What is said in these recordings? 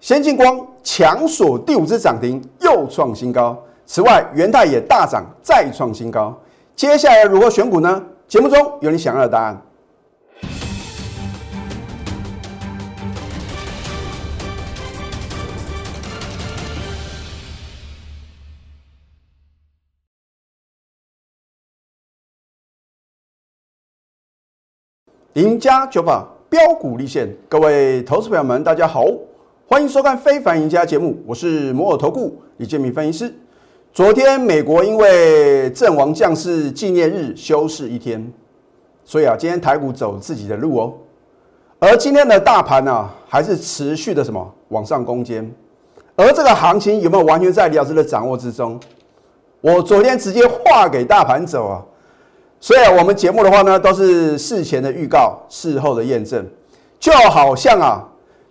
先进光强锁第五只涨停，又创新高。此外，元泰也大涨，再创新高。接下来如何选股呢？节目中有你想要的答案。赢家九法标股立现，各位投资朋友们，大家好，欢迎收看《非凡赢家》节目，我是摩尔投顾李建明分析师。昨天美国因为阵亡将士纪念日休市一天，所以啊，今天台股走自己的路哦。而今天的大盘呢，还是持续的什么往上攻坚，而这个行情有没有完全在李老师的掌握之中？我昨天直接画给大盘走啊。所以啊，我们节目的话呢，都是事前的预告，事后的验证，就好像啊，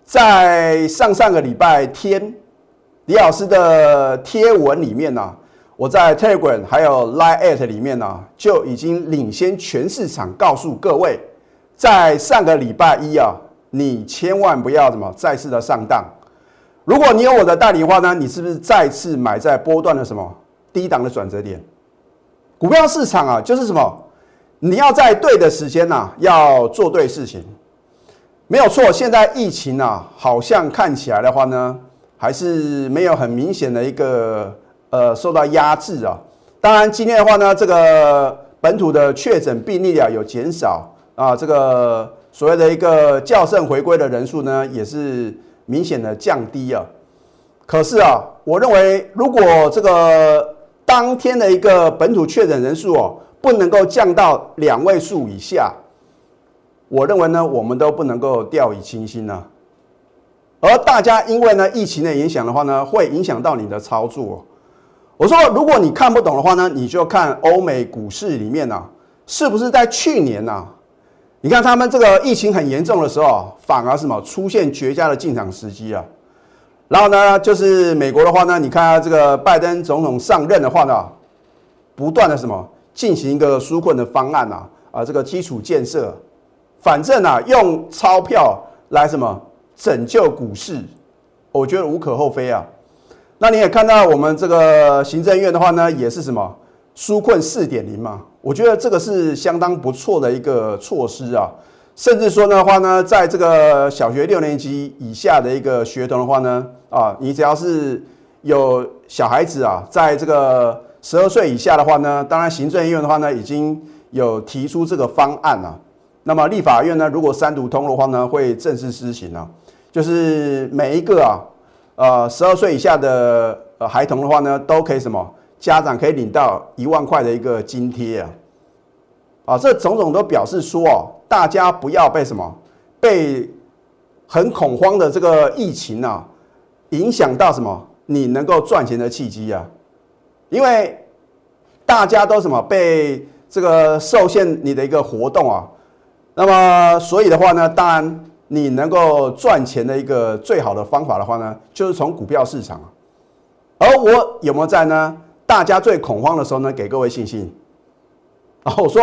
在上上个礼拜天，李老师的贴文里面呢，我在 Telegram 还有 Line at 里面呢，就已经领先全市场，告诉各位，在上个礼拜一啊，你千万不要什么再次的上当。如果你有我的代理的话呢，你是不是再次买在波段的什么低档的转折点？股票市场啊，就是什么？你要在对的时间呐，要做对事情，没有错。现在疫情啊，好像看起来的话呢，还是没有很明显的一个呃受到压制啊。当然，今天的话呢，这个本土的确诊病例啊有减少啊，这个所谓的一个校正回归的人数呢，也是明显的降低啊。可是啊，我认为如果这个当天的一个本土确诊人数哦，不能够降到两位数以下，我认为呢，我们都不能够掉以轻心呢。而大家因为呢疫情的影响的话呢，会影响到你的操作。我说，如果你看不懂的话呢，你就看欧美股市里面呢，是不是在去年呢？你看他们这个疫情很严重的时候，反而什么出现绝佳的进场时机啊？然后呢，就是美国的话呢，你看这个拜登总统上任的话呢，不断的什么进行一个纾困的方案啊，啊，这个基础建设，反正啊，用钞票来什么拯救股市，我觉得无可厚非啊。那你也看到我们这个行政院的话呢，也是什么纾困四点零嘛，我觉得这个是相当不错的一个措施啊。甚至说的话呢，在这个小学六年级以下的一个学童的话呢，啊，你只要是有小孩子啊，在这个十二岁以下的话呢，当然行政院的话呢，已经有提出这个方案了。那么立法院呢，如果三读通的话呢，会正式施行啊，就是每一个啊，呃，十二岁以下的呃孩童的话呢，都可以什么，家长可以领到一万块的一个津贴啊。啊，这种种都表示说哦，大家不要被什么被很恐慌的这个疫情啊影响到什么你能够赚钱的契机啊，因为大家都什么被这个受限你的一个活动啊，那么所以的话呢，当然你能够赚钱的一个最好的方法的话呢，就是从股票市场。而我有没有在呢？大家最恐慌的时候呢，给各位信心啊，我说。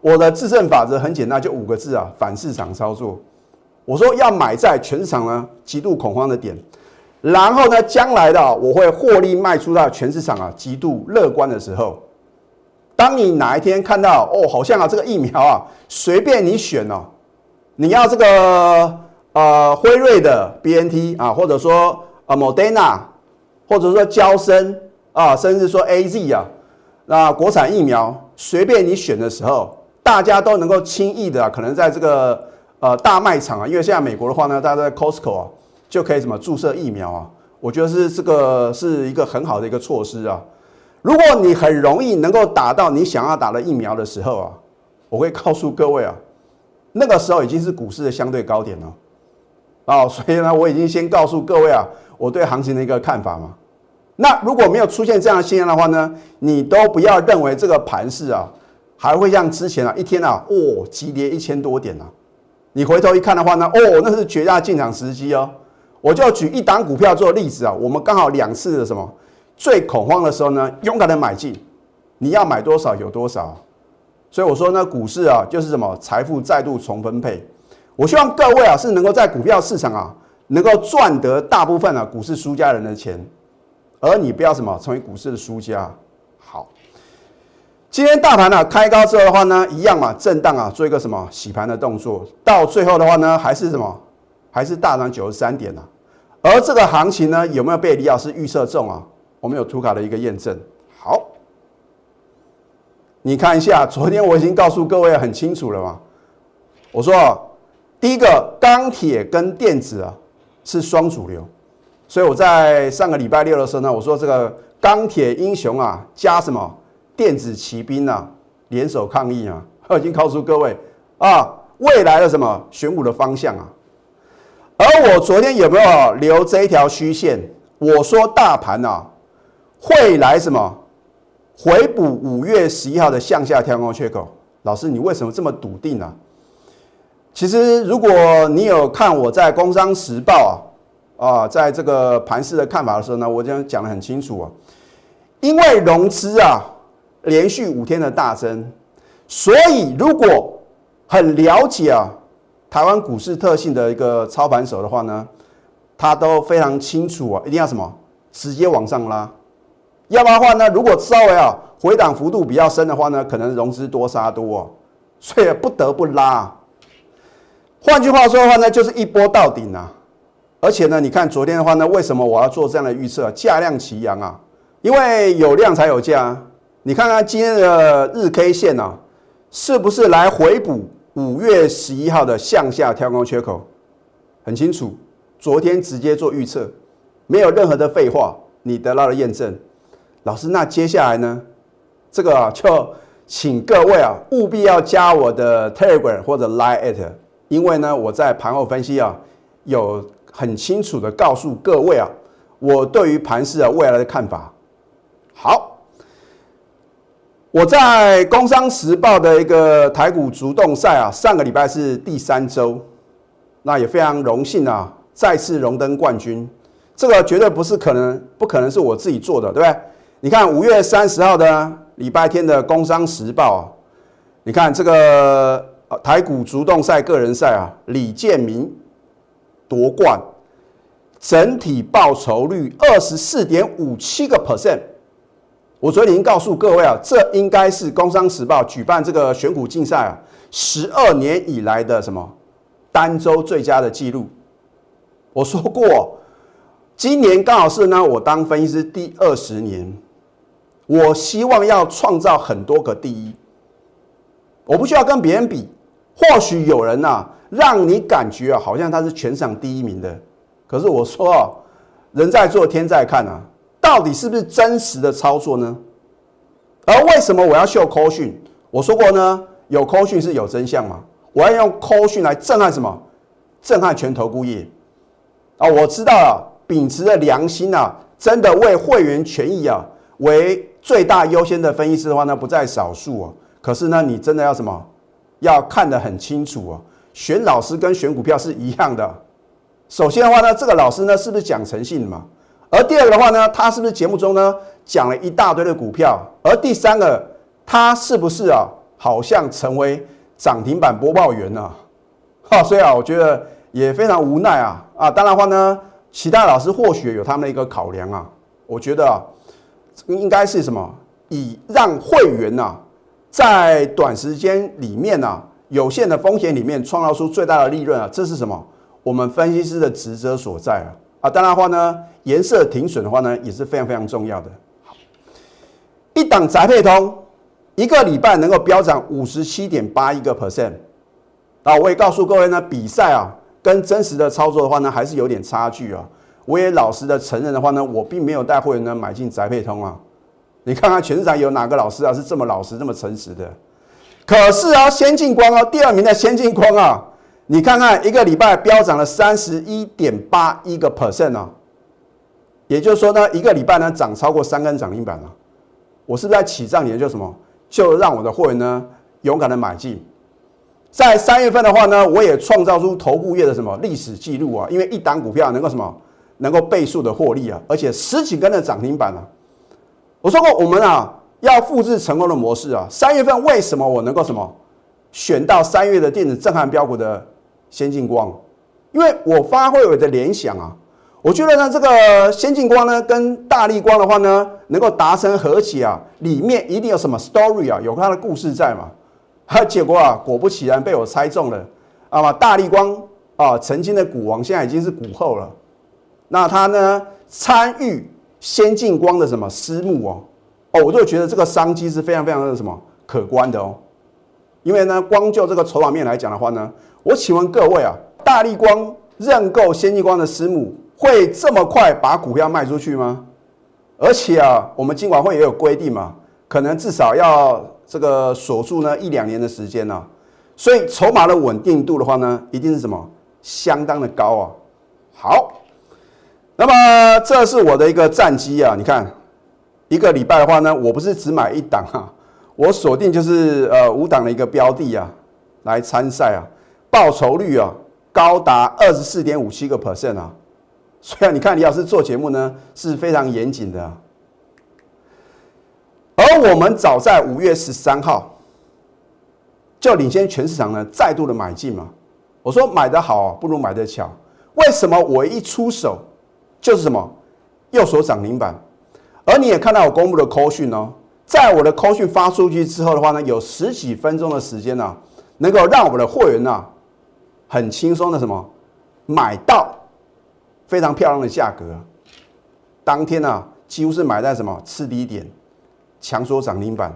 我的制胜法则很简单，就五个字啊，反市场操作。我说要买在全市场呢极度恐慌的点，然后呢，将来的我会获利卖出到全市场啊极度乐观的时候。当你哪一天看到哦，好像啊这个疫苗啊随便你选哦，你要这个呃辉瑞的 BNT 啊，或者说啊 Moderna，或者说交生啊，甚至说 AZ 啊，那国产疫苗随便你选的时候。大家都能够轻易的，可能在这个呃大卖场啊，因为现在美国的话呢，大家在 Costco 啊就可以什么注射疫苗啊，我觉得是这个是一个很好的一个措施啊。如果你很容易能够打到你想要打的疫苗的时候啊，我会告诉各位啊，那个时候已经是股市的相对高点了啊，所以呢，我已经先告诉各位啊，我对行情的一个看法嘛。那如果没有出现这样的现象的话呢，你都不要认为这个盘势啊。还会像之前啊，一天啊，哦，急跌一千多点啊，你回头一看的话呢，哦，那是绝佳进场时机哦。我就举一档股票做例子啊，我们刚好两次的什么最恐慌的时候呢，勇敢的买进，你要买多少有多少。所以我说呢，股市啊，就是什么财富再度重分配。我希望各位啊，是能够在股票市场啊，能够赚得大部分啊股市输家人的钱，而你不要什么成为股市的输家。好，今天大盘呢开高之后的话呢，一样嘛，震荡啊，做一个什么洗盘的动作，到最后的话呢，还是什么，还是大涨九十三点啊。而这个行情呢，有没有被李老师预测中啊？我们有图卡的一个验证。好，你看一下，昨天我已经告诉各位很清楚了嘛。我说，第一个钢铁跟电子啊是双主流，所以我在上个礼拜六的时候呢，我说这个钢铁英雄啊加什么电子骑兵啊联手抗议啊，我已经告诉各位啊未来的什么选股的方向啊。而我昨天有没有留这一条虚线？我说大盘啊会来什么回补五月十一号的向下跳空缺口。老师，你为什么这么笃定呢？其实，如果你有看我在《工商时报》啊，啊，在这个盘市的看法的时候呢，我讲讲的很清楚啊。因为融资啊连续五天的大增，所以如果很了解啊台湾股市特性的一个操盘手的话呢，他都非常清楚啊，一定要什么直接往上拉，要不然的话呢，如果稍微啊回档幅度比较深的话呢，可能融资多杀多，所以不得不拉。换句话说的话呢，就是一波到顶啊！而且呢，你看昨天的话呢，为什么我要做这样的预测？价量齐扬啊，因为有量才有价。你看看今天的日 K 线啊，是不是来回补五月十一号的向下跳空缺口？很清楚，昨天直接做预测，没有任何的废话，你得到了验证。老师，那接下来呢？这个就请各位啊，务必要加我的 Telegram 或者 Line at。因为呢，我在盘后分析啊，有很清楚的告诉各位啊，我对于盘市啊未来的看法。好，我在《工商时报》的一个台股主动赛啊，上个礼拜是第三周，那也非常荣幸啊，再次荣登冠军。这个绝对不是可能，不可能是我自己做的，对不对？你看五月三十号的礼拜天的《工商时报》，你看这个。台股主动赛个人赛啊，李建明夺冠，整体报酬率二十四点五七个 percent。我昨天已经告诉各位啊，这应该是工商时报举办这个选股竞赛啊，十二年以来的什么单周最佳的记录。我说过，今年刚好是呢，我当分析师第二十年，我希望要创造很多个第一，我不需要跟别人比。或许有人呐，让你感觉啊，好像他是全场第一名的。可是我说啊，人在做天在看啊，到底是不是真实的操作呢？而为什么我要秀扣讯？我说过呢，有扣讯是有真相嘛。我要用扣讯来震撼什么？震撼全投顾业啊！我知道了，秉持着良心啊，真的为会员权益啊为最大优先的分析师的话呢，不在少数啊。可是呢，你真的要什么？要看得很清楚哦，选老师跟选股票是一样的。首先的话呢，这个老师呢是不是讲诚信嘛？而第二个的话呢，他是不是节目中呢讲了一大堆的股票？而第三个，他是不是啊，好像成为涨停板播报员呢？哈，所以啊，我觉得也非常无奈啊啊！当然话呢，其他老师或许有他们的一个考量啊。我觉得啊，应该是什么？以让会员呐。在短时间里面呢，有限的风险里面创造出最大的利润啊，这是什么？我们分析师的职责所在啊！啊，当然话呢，颜色停损的话呢，也是非常非常重要的。好，一档宅配通一个礼拜能够飙涨五十七点八一个 percent 啊！我也告诉各位呢，比赛啊跟真实的操作的话呢，还是有点差距啊。我也老实的承认的话呢，我并没有带会员呢买进宅配通啊。你看看全市场有哪个老师啊是这么老实、这么诚实的？可是啊，先进光哦，第二名的先进光啊，你看看一个礼拜飙涨了三十一点八一个 percent 啊，也就是说呢，一个礼拜呢涨超过三根涨停板了。我是不是在起账？也就什么，就让我的会员呢勇敢的买进。在三月份的话呢，我也创造出头部月的什么历史记录啊？因为一档股票能够什么，能够倍数的获利啊，而且十几根的涨停板啊。我说过，我们啊要复制成功的模式啊。三月份为什么我能够什么选到三月的电子震撼标股的先进光？因为我发挥我的联想啊，我觉得呢，这个先进光呢跟大力光的话呢，能够达成和解啊，里面一定有什么 story 啊，有它的故事在嘛。哈，结果啊，果不其然被我猜中了啊！大力光啊，曾经的股王现在已经是股后了。那他呢，参与先进光的什么私募哦？哦，我就觉得这个商机是非常非常的什么可观的哦。因为呢，光就这个筹码面来讲的话呢，我请问各位啊，大力光认购先进光的私募，会这么快把股票卖出去吗？而且啊，我们金管会也有规定嘛，可能至少要这个锁住呢一两年的时间呢。所以筹码的稳定度的话呢，一定是什么相当的高啊。好，那么这是我的一个战绩啊，你看一个礼拜的话呢，我不是只买一档哈。我锁定就是呃五档的一个标的啊，来参赛啊，报酬率啊高达二十四点五七个 percent 啊，所以你看李老师做节目呢是非常严谨的。而我们早在五月十三号就领先全市场呢，再度的买进嘛。我说买的好不如买的巧，为什么我一出手就是什么右手涨停板？而你也看到我公布的扣讯哦。在我的扣讯发出去之后的话呢，有十几分钟的时间呢，能够让我们的会员呢，很轻松的什么买到非常漂亮的价格，当天呢几乎是买在什么次低点，强锁涨停板，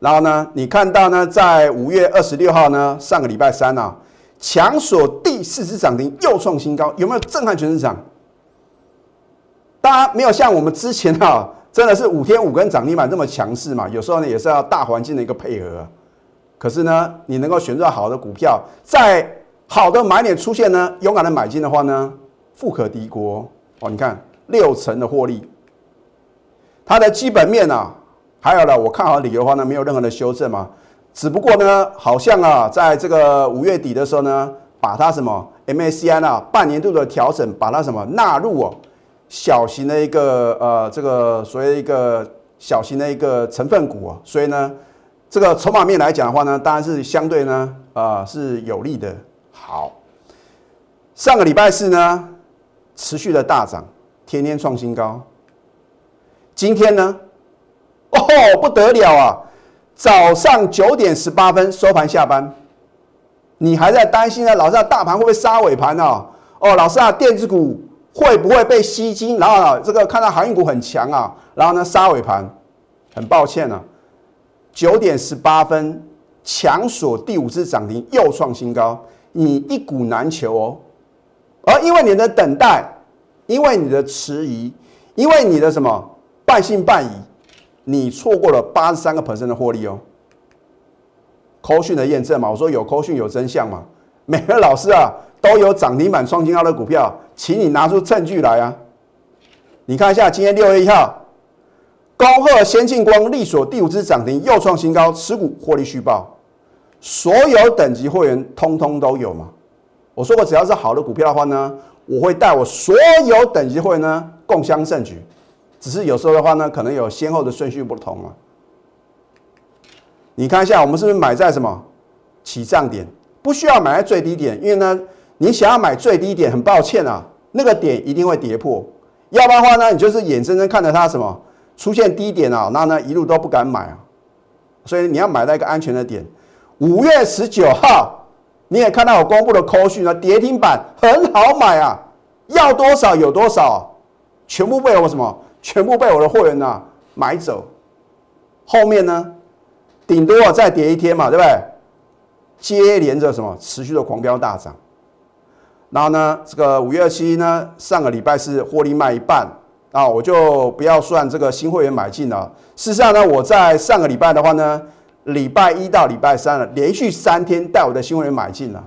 然后呢，你看到呢，在五月二十六号呢，上个礼拜三呢，强锁第四只涨停又创新高，有没有震撼全市场？当然没有像我们之前哈。真的是五天五根涨停板这么强势嘛？有时候呢也是要大环境的一个配合。可是呢，你能够选择好的股票，在好的买点出现呢，勇敢的买进的话呢，富可敌国哦。你看六成的获利，它的基本面啊，还有呢，我看好的理由的话呢，没有任何的修正嘛。只不过呢，好像啊，在这个五月底的时候呢，把它什么 MACI 啊半年度的调整，把它什么纳入哦。小型的一个呃，这个所谓一个小型的一个成分股啊，所以呢，这个筹码面来讲的话呢，当然是相对呢，啊是有利的。好，上个礼拜四呢，持续的大涨，天天创新高。今天呢，哦不得了啊，早上九点十八分收盘下班，你还在担心呢？老师啊，大盘会不会杀尾盘呢？哦，老师啊，电子股。会不会被吸金？然后呢，这个看到航运股很强啊，然后呢杀尾盘，很抱歉啊，九点十八分强锁第五次涨停，又创新高，你一股难求哦。而因为你的等待，因为你的迟疑，因为你的什么半信半疑，你错过了八十三个 percent 的获利哦。扣讯的验证嘛，我说有扣讯有真相嘛，每个老师啊都有涨停板创新高的股票。请你拿出证据来啊！你看一下，今天六月一号，高鹤先进光力所第五支涨停，又创新高，持股获利续报，所有等级会员通通都有嘛？我说过，只要是好的股票的话呢，我会带我所有等级会员呢共襄盛举。只是有时候的话呢，可能有先后的顺序不同啊。你看一下，我们是不是买在什么起涨点？不需要买在最低点，因为呢。你想要买最低点，很抱歉啊，那个点一定会跌破，要不然的话呢，你就是眼睁睁看着它什么出现低点啊，那呢一路都不敢买啊，所以你要买在一个安全的点。五月十九号，你也看到我公布的扣讯啊，跌停板很好买啊，要多少有多少，全部被我什么，全部被我的会员呐买走。后面呢，顶多再跌一天嘛，对不对？接连着什么持续的狂飙大涨。然后呢，这个五月二七呢，上个礼拜是获利卖一半啊，我就不要算这个新会员买进了。事实上呢，我在上个礼拜的话呢，礼拜一到礼拜三了，连续三天带我的新会员买进了。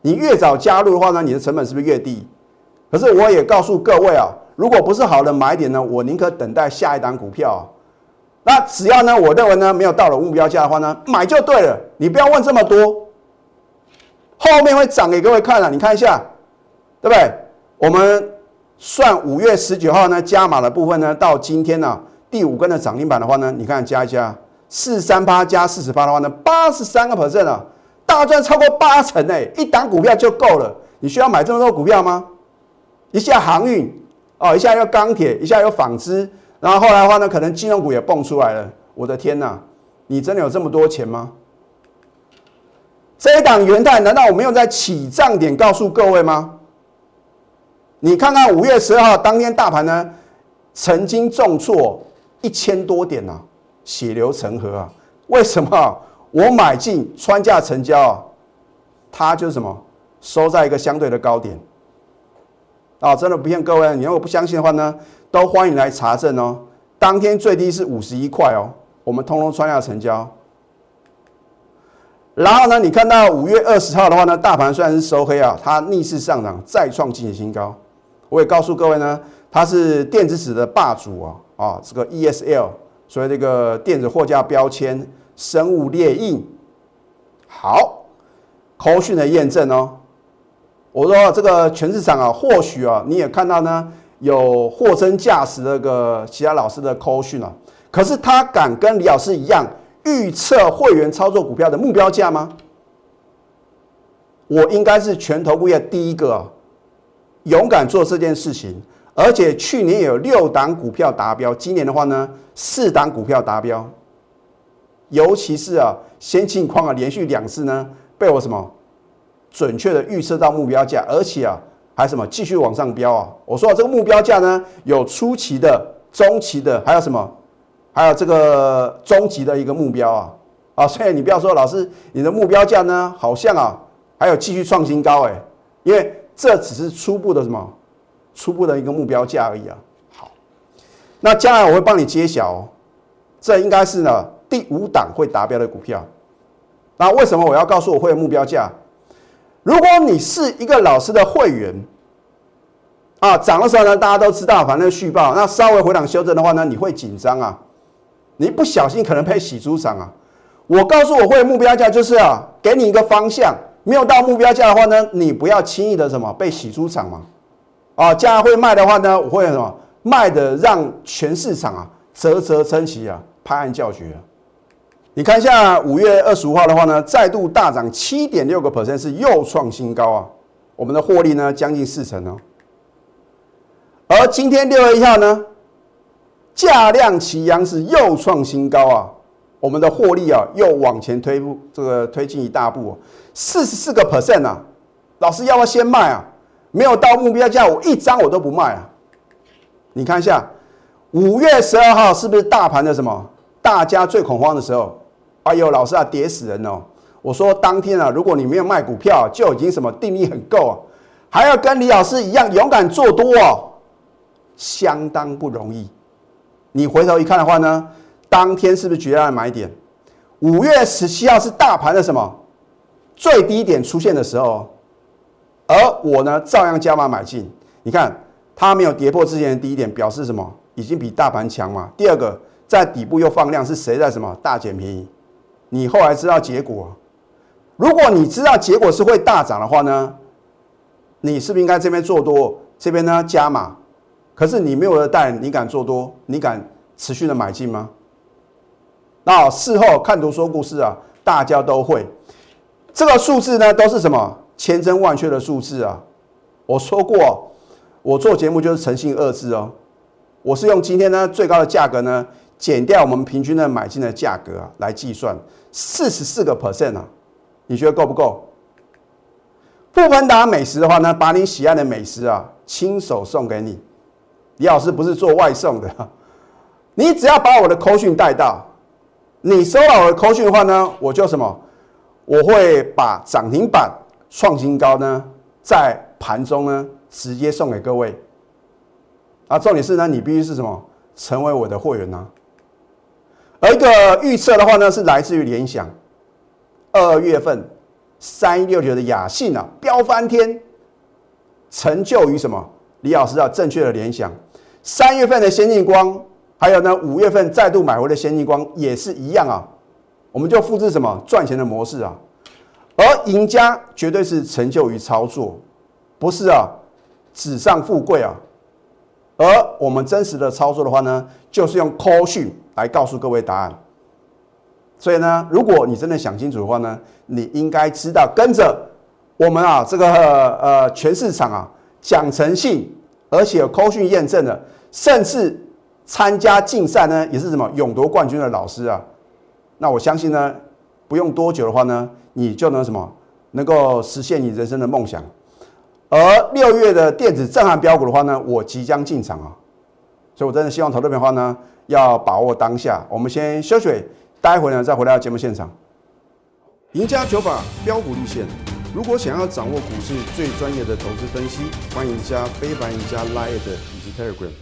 你越早加入的话呢，你的成本是不是越低？可是我也告诉各位啊，如果不是好的买点呢，我宁可等待下一档股票。那只要呢，我认为呢，没有到了目标价的话呢，买就对了。你不要问这么多。后面会涨给各位看了，你看一下，对不对？我们算五月十九号呢加码的部分呢，到今天呢第五根的涨停板的话呢，你看加一加四三八加四十八的话呢，八十三个 percent 啊，大赚超过八成哎，一档股票就够了。你需要买这么多股票吗？一下航运哦，一下又钢铁，一下又纺织，然后后来的话呢，可能金融股也蹦出来了。我的天哪，你真的有这么多钱吗？这一档元泰，难道我没有在起涨点告诉各位吗？你看看五月十二号当天大盘呢，曾经重挫一千多点呐，血流成河啊！为什么？我买进穿价成交啊，它就是什么？收在一个相对的高点啊！真的不骗各位，你如果不相信的话呢，都欢迎来查证哦。当天最低是五十一块哦，我们通通穿下成交。然后呢，你看到五月二十号的话呢，大盘虽然是收黑啊，它逆势上涨，再创历史新高。我也告诉各位呢，它是电子纸的霸主啊啊，这个 ESL，所以这个电子货架标签、生物列印，好，口讯的验证哦。我说这个全市场啊，或许啊，你也看到呢，有货真价实那个其他老师的口讯啊，可是他敢跟李老师一样预测会员操作股票的目标价吗？我应该是全投顾业第一个。勇敢做这件事情，而且去年有六档股票达标，今年的话呢，四档股票达标。尤其是啊，先进框啊，连续两次呢被我什么准确的预测到目标价，而且啊还什么继续往上飙啊。我说这个目标价呢，有初期的、中期的，还有什么？还有这个终极的一个目标啊啊！所以你不要说老师，你的目标价呢，好像啊还有继续创新高哎，因为。这只是初步的什么？初步的一个目标价而已啊。好，那将来我会帮你揭晓，这应该是呢第五档会达标的股票。那为什么我要告诉我会有目标价？如果你是一个老师的会员啊，涨的时候呢，大家都知道，反正续报，那稍微回档修正的话呢，你会紧张啊，你不小心可能被洗出场啊。我告诉我会目标价就是啊，给你一个方向。没有到目标价的话呢，你不要轻易的什么被洗出场嘛。啊，将来会卖的话呢，我会什么卖的让全市场啊啧啧称奇啊，拍案叫绝。你看一下五月二十五号的话呢，再度大涨七点六个 percent，是又创新高啊。我们的获利呢将近四成哦。而今天六月一号呢，价量齐扬是又创新高啊。我们的获利啊又往前推步，这个推进一大步。四十四个 percent 啊，老师要不要先卖啊？没有到目标价，我一张我都不卖啊！你看一下，五月十二号是不是大盘的什么？大家最恐慌的时候。哎呦，老师啊，跌死人哦！我说当天啊，如果你没有卖股票，就已经什么定力很够啊，还要跟李老师一样勇敢做多哦，相当不容易。你回头一看的话呢，当天是不是绝佳的买点？五月十七号是大盘的什么？最低点出现的时候，而我呢照样加码买进。你看它没有跌破之前的低点，表示什么？已经比大盘强嘛。第二个，在底部又放量，是谁在什么大捡便宜？你后来知道结果？如果你知道结果是会大涨的话呢，你是不是应该这边做多，这边呢加码？可是你没有了带，你敢做多？你敢持续的买进吗？那事后看图说故事啊，大家都会。这个数字呢，都是什么千真万确的数字啊！我说过，我做节目就是诚信二字哦。我是用今天呢最高的价格呢，减掉我们平均的买进的价格啊，来计算四十四个 percent 啊，你觉得够不够？富芬达美食的话呢，把你喜爱的美食啊，亲手送给你。李老师不是做外送的，你只要把我的口讯带到，你收到我的口讯的话呢，我就什么？我会把涨停板创新高呢，在盘中呢直接送给各位。啊，重点是呢，你必须是什么？成为我的会员呢？而一个预测的话呢，是来自于联想，二月份三六九的雅信啊，飙翻天，成就于什么？李老师啊，正确的联想。三月份的先进光，还有呢，五月份再度买回的先进光也是一样啊。我们就复制什么赚钱的模式啊？而赢家绝对是成就于操作，不是啊纸上富贵啊。而我们真实的操作的话呢，就是用 call 讯来告诉各位答案。所以呢，如果你真的想清楚的话呢，你应该知道跟着我们啊，这个呃全市场啊讲诚信，而且有扣讯验证的，甚至参加竞赛呢，也是什么勇夺冠军的老师啊。那我相信呢，不用多久的话呢，你就能什么能够实现你人生的梦想。而六月的电子震撼标股的话呢，我即将进场啊，所以我真的希望投资的话呢，要把握当下。我们先休息，待会呢再回到节目现场。赢家九法标股立线。如果想要掌握股市最专业的投资分析，欢迎加非凡、赢家 Line 以及 Telegram。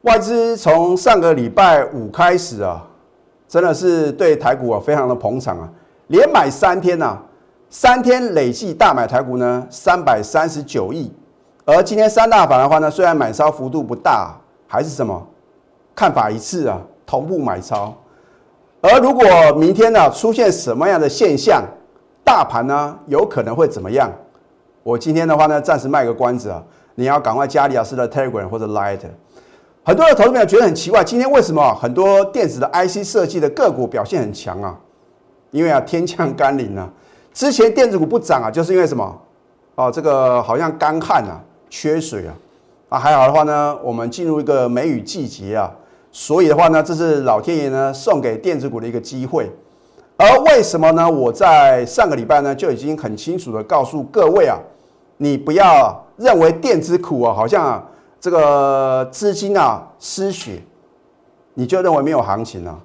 外资从上个礼拜五开始啊，真的是对台股啊非常的捧场啊，连买三天呐，三天累计大买台股呢三百三十九亿。而今天三大法的话呢，虽然买超幅度不大，还是什么看法一致啊，同步买超。而如果明天呢出现什么样的现象？大盘呢有可能会怎么样？我今天的话呢，暂时卖个关子啊。你要赶快加李老师的 Telegram 或者 Light。很多的投资朋友觉得很奇怪，今天为什么很多电子的 IC 设计的个股表现很强啊？因为啊天降甘霖啊。之前电子股不涨啊，就是因为什么？哦，这个好像干旱啊，缺水啊。啊，还好的话呢，我们进入一个梅雨季节啊，所以的话呢，这是老天爷呢送给电子股的一个机会。而为什么呢？我在上个礼拜呢就已经很清楚的告诉各位啊，你不要认为电子股啊好像这个资金啊失血，你就认为没有行情啊。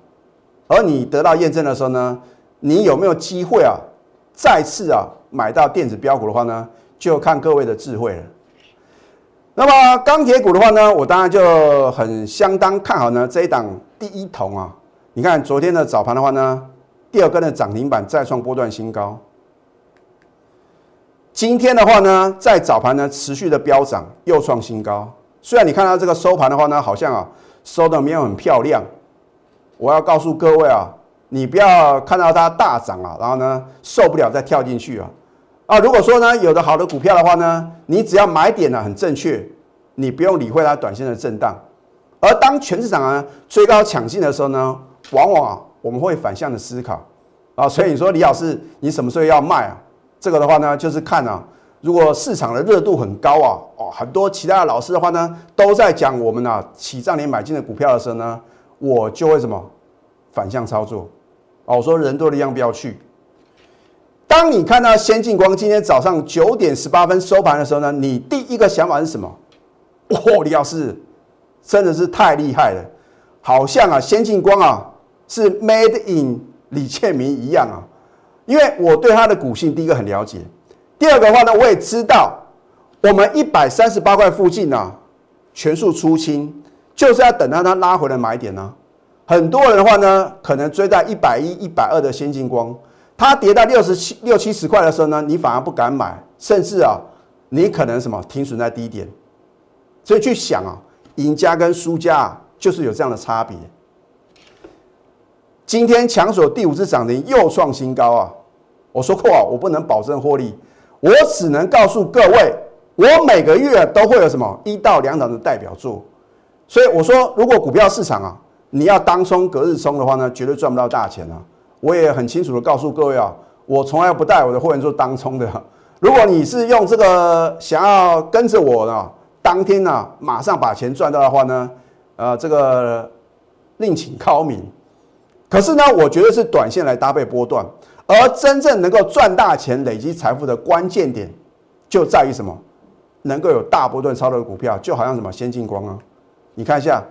而你得到验证的时候呢，你有没有机会啊再次啊买到电子标股的话呢，就看各位的智慧了。那么钢铁股的话呢，我当然就很相当看好呢这一档第一桶啊。你看昨天的早盘的话呢。第二根的涨停板再创波段新高。今天的话呢，在早盘呢持续的飙涨，又创新高。虽然你看到这个收盘的话呢，好像啊收的没有很漂亮。我要告诉各位啊，你不要看到它大涨啊，然后呢受不了再跳进去啊啊！如果说呢有的好的股票的话呢，你只要买点呢很正确，你不用理会它短线的震荡。而当全市场啊追高抢进的时候呢，往往啊。我们会反向的思考啊，所以你说李老师，你什么时候要卖啊？这个的话呢，就是看啊，如果市场的热度很高啊，哦，很多其他的老师的话呢，都在讲我们啊起涨点买进的股票的时候呢，我就会什么反向操作哦。我说人多的地方不要去。当你看到先进光今天早上九点十八分收盘的时候呢，你第一个想法是什么？哦，李老师真的是太厉害了，好像啊先进光啊。是 Made in 李建明一样啊，因为我对他的股性第一个很了解，第二个话呢，我也知道我们一百三十八块附近呢全数出清，就是要等到它拉回来买点呢。很多人的话呢，可能追在一百一、一百二的先进光，它跌到六十七、六七十块的时候呢，你反而不敢买，甚至啊，你可能什么停损在低点。所以去想啊，赢家跟输家就是有这样的差别。今天强手第五次涨停又创新高啊！我说过啊，我不能保证获利，我只能告诉各位，我每个月都会有什么一到两档的代表作。所以我说，如果股票市场啊，你要当冲隔日冲的话呢，绝对赚不到大钱啊！我也很清楚的告诉各位啊，我从来不带我的会员做当冲的。如果你是用这个想要跟着我呢，当天呢马上把钱赚到的话呢，呃，这个另请高明。可是呢，我觉得是短线来搭配波段，而真正能够赚大钱、累积财富的关键点，就在于什么？能够有大波段超的股票，就好像什么先进光啊，你看一下，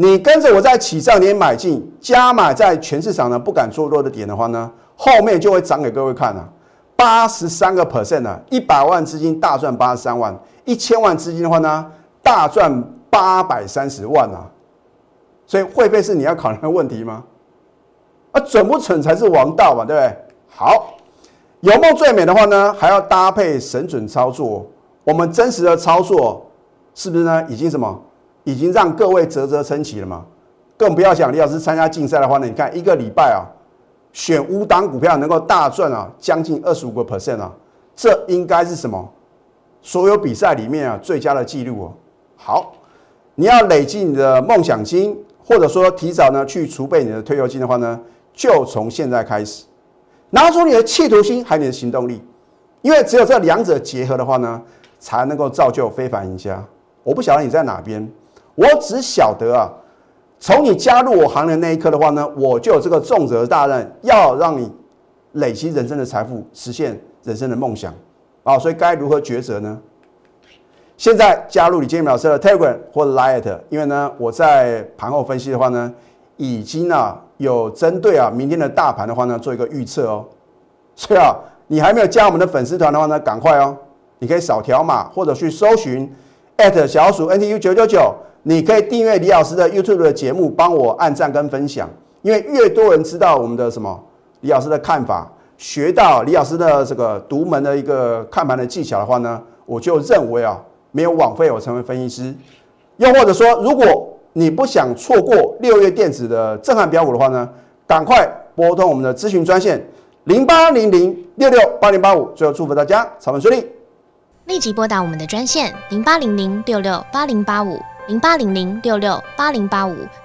你跟着我在起涨点买进，加码在全市场呢不敢做多的点的话呢，后面就会涨给各位看啊，八十三个 percent 啊，一百万资金大赚八十三万，一千万资金的话呢，大赚八百三十万啊，所以会费是你要考虑的问题吗？啊，准不准才是王道嘛，对不对？好，有梦最美的话呢，还要搭配神准操作。我们真实的操作是不是呢？已经什么？已经让各位啧啧称奇了嘛？更不要讲，李老师参加竞赛的话呢，你看一个礼拜啊，选五档股票能够大赚啊，将近二十五个 percent 啊，这应该是什么？所有比赛里面啊最佳的记录哦。好，你要累积你的梦想金，或者说提早呢去储备你的退休金的话呢？就从现在开始，拿出你的企图心，还有你的行动力。因为只有这两者结合的话呢，才能够造就非凡赢家。我不晓得你在哪边，我只晓得啊，从你加入我行列那一刻的话呢，我就有这个重责大任，要让你累积人生的财富，实现人生的梦想啊。所以该如何抉择呢？现在加入李建明老师的 Telegram 或 Lite，因为呢，我在盘后分析的话呢，已经啊有针对啊明天的大盘的话呢做一个预测哦。所以啊，你还没有加我们的粉丝团的话呢，赶快哦，你可以扫条码或者去搜寻小鼠 NTU 九九九，你可以订阅李老师的 YouTube 的节目，帮我按赞跟分享，因为越多人知道我们的什么李老师的看法，学到李老师的这个独门的一个看盘的技巧的话呢，我就认为啊。没有枉费我成为分析师，又或者说，如果你不想错过六月电子的震撼标股的话呢，赶快拨通我们的咨询专线零八零零六六八零八五。最后祝福大家操盘顺利，立即拨打我们的专线零八零零六六八零八五。零八零零六六八零八五